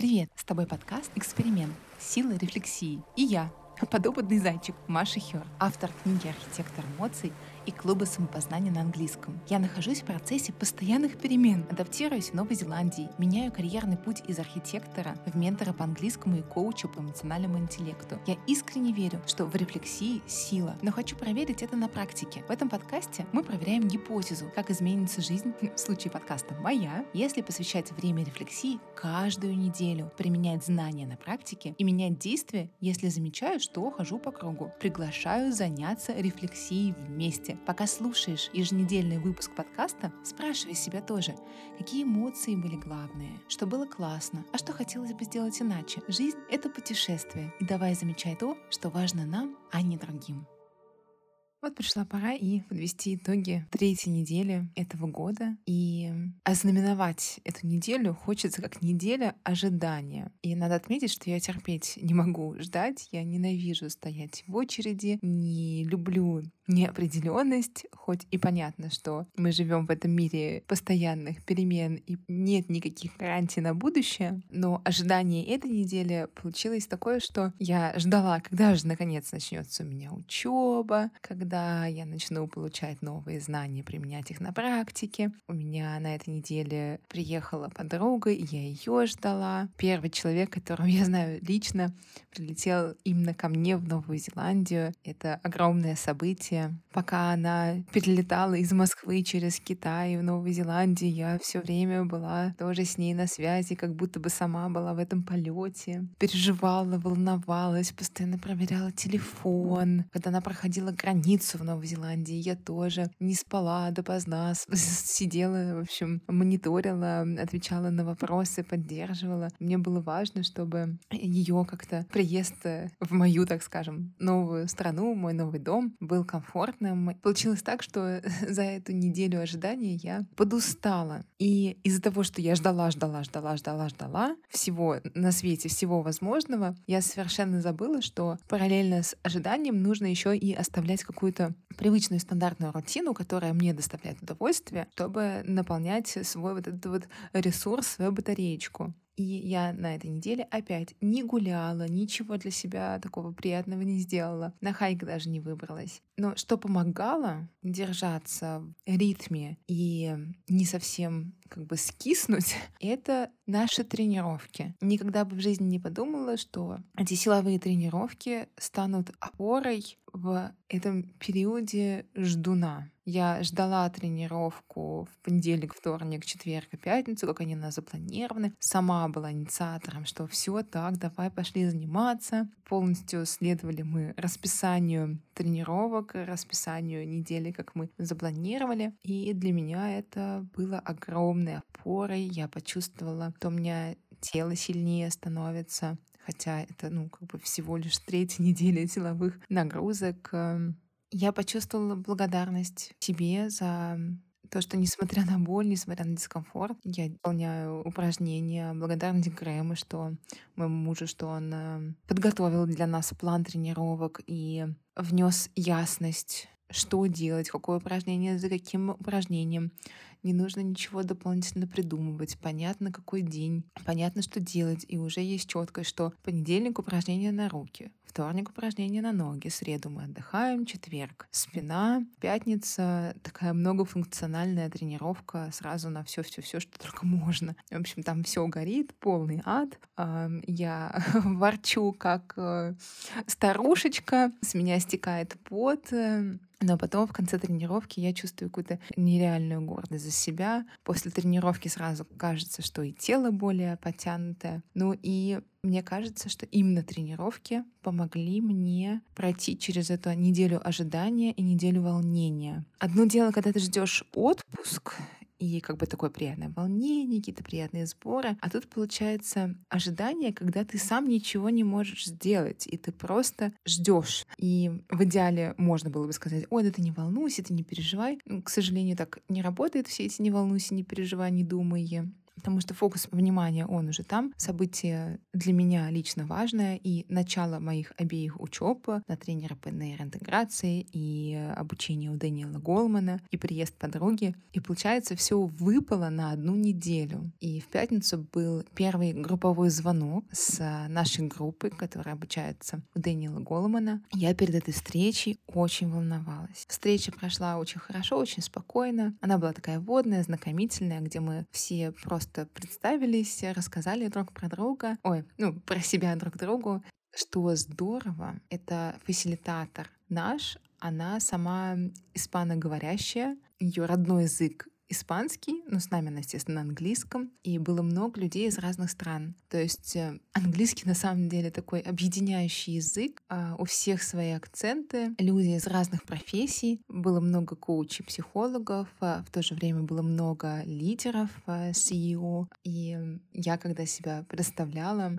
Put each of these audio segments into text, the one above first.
Привет! С тобой подкаст «Эксперимент. Сила рефлексии». И я, подопытный зайчик Маша Хер, автор книги «Архитектор эмоций» и клуба самопознания на английском. Я нахожусь в процессе постоянных перемен, адаптируюсь в Новой Зеландии, меняю карьерный путь из архитектора в ментора по английскому и коучу по эмоциональному интеллекту. Я искренне верю, что в рефлексии сила, но хочу проверить это на практике. В этом подкасте мы проверяем гипотезу, как изменится жизнь в случае подкаста «Моя», если посвящать время рефлексии каждую неделю, применять знания на практике и менять действия, если замечаю, что хожу по кругу. Приглашаю заняться рефлексией вместе месте. Пока слушаешь еженедельный выпуск подкаста, спрашивай себя тоже, какие эмоции были главные, что было классно, а что хотелось бы сделать иначе. Жизнь — это путешествие, и давай замечай то, что важно нам, а не другим. Вот пришла пора и подвести итоги третьей недели этого года. И ознаменовать эту неделю хочется как неделя ожидания. И надо отметить, что я терпеть не могу ждать. Я ненавижу стоять в очереди, не люблю неопределенность, хоть и понятно, что мы живем в этом мире постоянных перемен и нет никаких гарантий на будущее, но ожидание этой недели получилось такое, что я ждала, когда же наконец начнется у меня учеба, когда я начну получать новые знания, применять их на практике. У меня на этой неделе приехала подруга, и я ее ждала. Первый человек, которого я знаю лично, прилетел именно ко мне в Новую Зеландию. Это огромное событие. Пока она перелетала из Москвы через Китай в Новую Зеландию, я все время была тоже с ней на связи, как будто бы сама была в этом полете. Переживала, волновалась, постоянно проверяла телефон. Когда она проходила границу, в Новой Зеландии. Я тоже не спала допоздна, сидела, в общем, мониторила, отвечала на вопросы, поддерживала. Мне было важно, чтобы ее как-то приезд в мою, так скажем, новую страну, мой новый дом был комфортным. Получилось так, что за эту неделю ожидания я подустала. И из-за того, что я ждала, ждала, ждала, ждала, ждала всего на свете, всего возможного, я совершенно забыла, что параллельно с ожиданием нужно еще и оставлять какую какую-то привычную стандартную рутину, которая мне доставляет удовольствие, чтобы наполнять свой вот этот вот ресурс, свою батареечку. И я на этой неделе опять не гуляла, ничего для себя такого приятного не сделала, на хайк даже не выбралась. Но что помогало держаться в ритме и не совсем как бы скиснуть, это наши тренировки. Никогда бы в жизни не подумала, что эти силовые тренировки станут опорой в этом периоде ждуна. Я ждала тренировку в понедельник, вторник, четверг и пятницу, как они у нас запланированы. Сама была инициатором, что все так, давай пошли заниматься. Полностью следовали мы расписанию тренировок, расписанию недели, как мы запланировали. И для меня это было огромной опорой. Я почувствовала, что у меня тело сильнее становится, хотя это, ну, как бы всего лишь третья неделя силовых нагрузок. Эм, я почувствовала благодарность себе за то, что несмотря на боль, несмотря на дискомфорт, я выполняю упражнения. Благодарность Грэму, что моему мужу, что он эм, подготовил для нас план тренировок и внес ясность, что делать, какое упражнение за каким упражнением. Не нужно ничего дополнительно придумывать. Понятно, какой день, понятно, что делать. И уже есть четкость, что понедельник упражнения на руки, вторник упражнения на ноги, среду мы отдыхаем, четверг спина, пятница такая многофункциональная тренировка сразу на все, все, все, что только можно. В общем, там все горит, полный ад. Я ворчу как э, старушечка, с меня стекает пот, э, но потом в конце тренировки я чувствую какую-то нереальную гордость за себя. После тренировки сразу кажется, что и тело более потянутое. Ну и мне кажется, что именно тренировки помогли мне пройти через эту неделю ожидания и неделю волнения. Одно дело, когда ты ждешь отпуск, и как бы такое приятное волнение, какие-то приятные сборы. А тут получается ожидание, когда ты сам ничего не можешь сделать, и ты просто ждешь. И в идеале можно было бы сказать, ой, да ты не волнуйся, ты не переживай. К сожалению, так не работает все эти не волнуйся, не переживай, не думай потому что фокус внимания, он уже там. Событие для меня лично важное, и начало моих обеих учеб на тренера по нейроинтеграции и обучение у Дэниела Голмана, и приезд подруги. И получается, все выпало на одну неделю. И в пятницу был первый групповой звонок с нашей группы, которая обучается у Дэниела Голмана. Я перед этой встречей очень волновалась. Встреча прошла очень хорошо, очень спокойно. Она была такая водная, знакомительная, где мы все просто представились, рассказали друг про друга, ой, ну, про себя друг другу. Что здорово, это фасилитатор наш, она сама испаноговорящая, ее родной язык испанский, но с нами естественно, на английском, и было много людей из разных стран. То есть э, английский на самом деле такой объединяющий язык, а у всех свои акценты, люди из разных профессий, было много коучей, психологов, а в то же время было много лидеров, CEO, и я, когда себя представляла,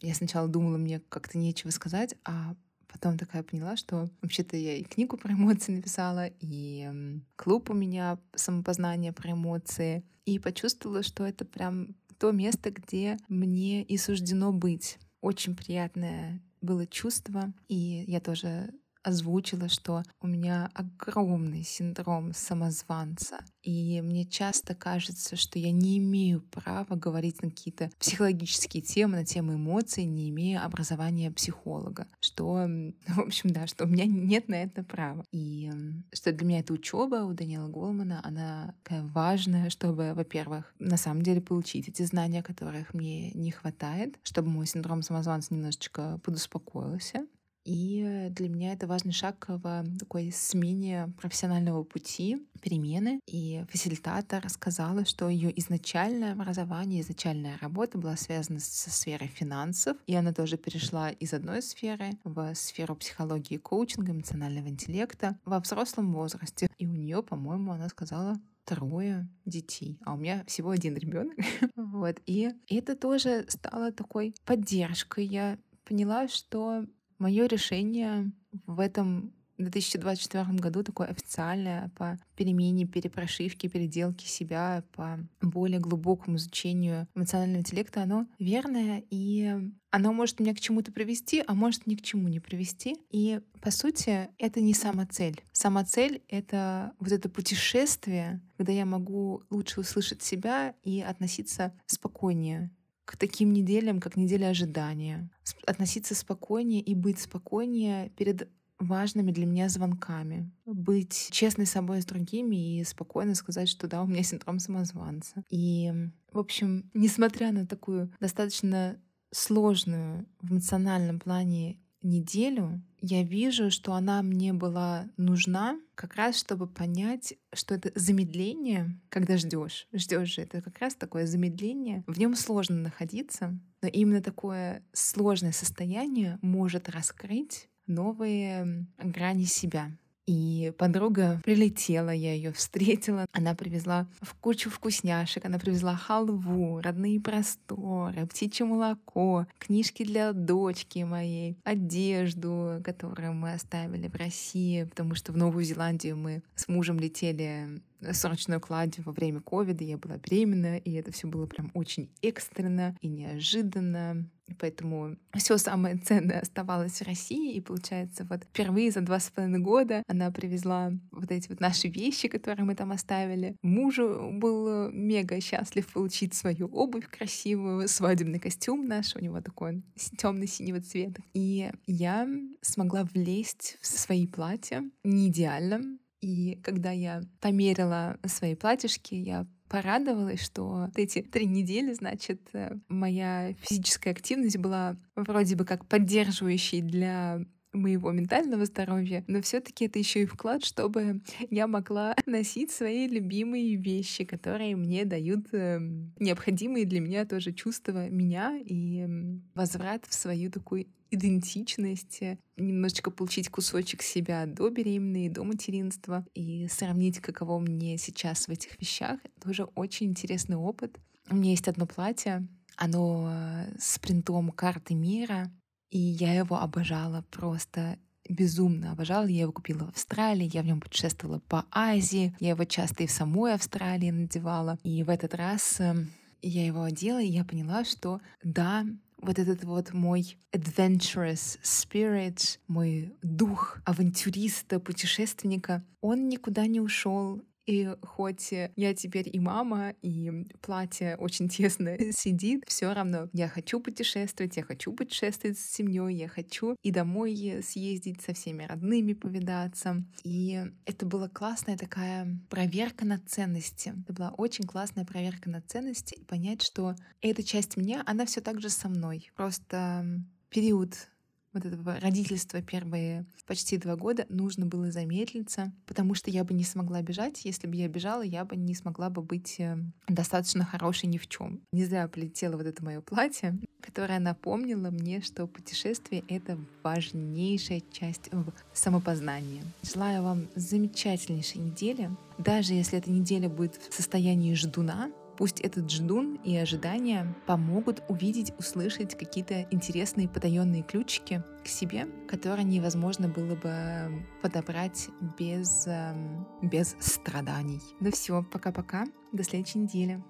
я сначала думала, мне как-то нечего сказать, а Потом такая поняла, что вообще-то я и книгу про эмоции написала, и клуб у меня самопознание про эмоции. И почувствовала, что это прям то место, где мне и суждено быть. Очень приятное было чувство, и я тоже озвучила, что у меня огромный синдром самозванца. И мне часто кажется, что я не имею права говорить на какие-то психологические темы, на темы эмоций, не имея образования психолога. Что, в общем, да, что у меня нет на это права. И что для меня эта учеба у Даниэла Голмана, она такая важная, чтобы, во-первых, на самом деле получить эти знания, которых мне не хватает, чтобы мой синдром самозванца немножечко подуспокоился. И для меня это важный шаг в такой смене профессионального пути, перемены. И фасилитатор сказала, что ее изначальное образование, изначальная работа была связана со сферой финансов, и она тоже перешла из одной сферы в сферу психологии, коучинга, эмоционального интеллекта во взрослом возрасте. И у нее, по-моему, она сказала, трое детей, а у меня всего один ребенок. вот. И это тоже стало такой поддержкой. Я поняла, что Мое решение в этом 2024 году такое официальное по перемене, перепрошивке, переделке себя, по более глубокому изучению эмоционального интеллекта, оно верное, и оно может меня к чему-то привести, а может ни к чему не привести. И, по сути, это не сама цель. Сама цель — это вот это путешествие, когда я могу лучше услышать себя и относиться спокойнее к таким неделям, как неделя ожидания, относиться спокойнее и быть спокойнее перед важными для меня звонками. Быть честной собой с другими и спокойно сказать, что да, у меня синдром самозванца. И, в общем, несмотря на такую достаточно сложную в эмоциональном плане неделю, я вижу, что она мне была нужна как раз, чтобы понять, что это замедление, когда ждешь, ждешь же, это как раз такое замедление. В нем сложно находиться, но именно такое сложное состояние может раскрыть новые грани себя. И подруга прилетела, я ее встретила. Она привезла в кучу вкусняшек. Она привезла халву, родные просторы, птичье молоко, книжки для дочки моей, одежду, которую мы оставили в России, потому что в Новую Зеландию мы с мужем летели срочной укладе во время ковида, я была беременна, и это все было прям очень экстренно и неожиданно. Поэтому все самое ценное оставалось в России. И получается, вот впервые за два с половиной года она привезла вот эти вот наши вещи, которые мы там оставили. Мужу был мега счастлив получить свою обувь красивую, свадебный костюм наш, у него такой темно-синего цвета. И я смогла влезть в свои платья не идеально, и когда я померила свои платьишки, я порадовалась, что эти три недели, значит, э, моя физическая активность была вроде бы как поддерживающей для моего ментального здоровья, но все-таки это еще и вклад, чтобы я могла носить свои любимые вещи, которые мне дают э, необходимые для меня тоже чувства меня и возврат в свою такую идентичность, немножечко получить кусочек себя до беременной, до материнства и сравнить, каково мне сейчас в этих вещах. Это уже очень интересный опыт. У меня есть одно платье, оно э, с принтом карты мира, и я его обожала просто безумно обожала. Я его купила в Австралии, я в нем путешествовала по Азии, я его часто и в самой Австралии надевала. И в этот раз эм, я его одела, и я поняла, что да, вот этот вот мой adventurous spirit, мой дух авантюриста, путешественника, он никуда не ушел, и хоть я теперь и мама, и платье очень тесно сидит, все равно я хочу путешествовать, я хочу путешествовать с семьей, я хочу и домой съездить со всеми родными повидаться. И это была классная такая проверка на ценности. Это была очень классная проверка на ценности и понять, что эта часть меня, она все так же со мной. Просто период вот этого родительства первые почти два года нужно было замедлиться, потому что я бы не смогла бежать. Если бы я бежала, я бы не смогла бы быть э, достаточно хорошей ни в чем. Не зря полетело вот это мое платье, которое напомнило мне, что путешествие — это важнейшая часть самопознания. Желаю вам замечательнейшей недели. Даже если эта неделя будет в состоянии ждуна, Пусть этот дждун и ожидания помогут увидеть, услышать какие-то интересные потаенные ключики к себе, которые невозможно было бы подобрать без, эм, без страданий. Ну все, пока-пока, до следующей недели.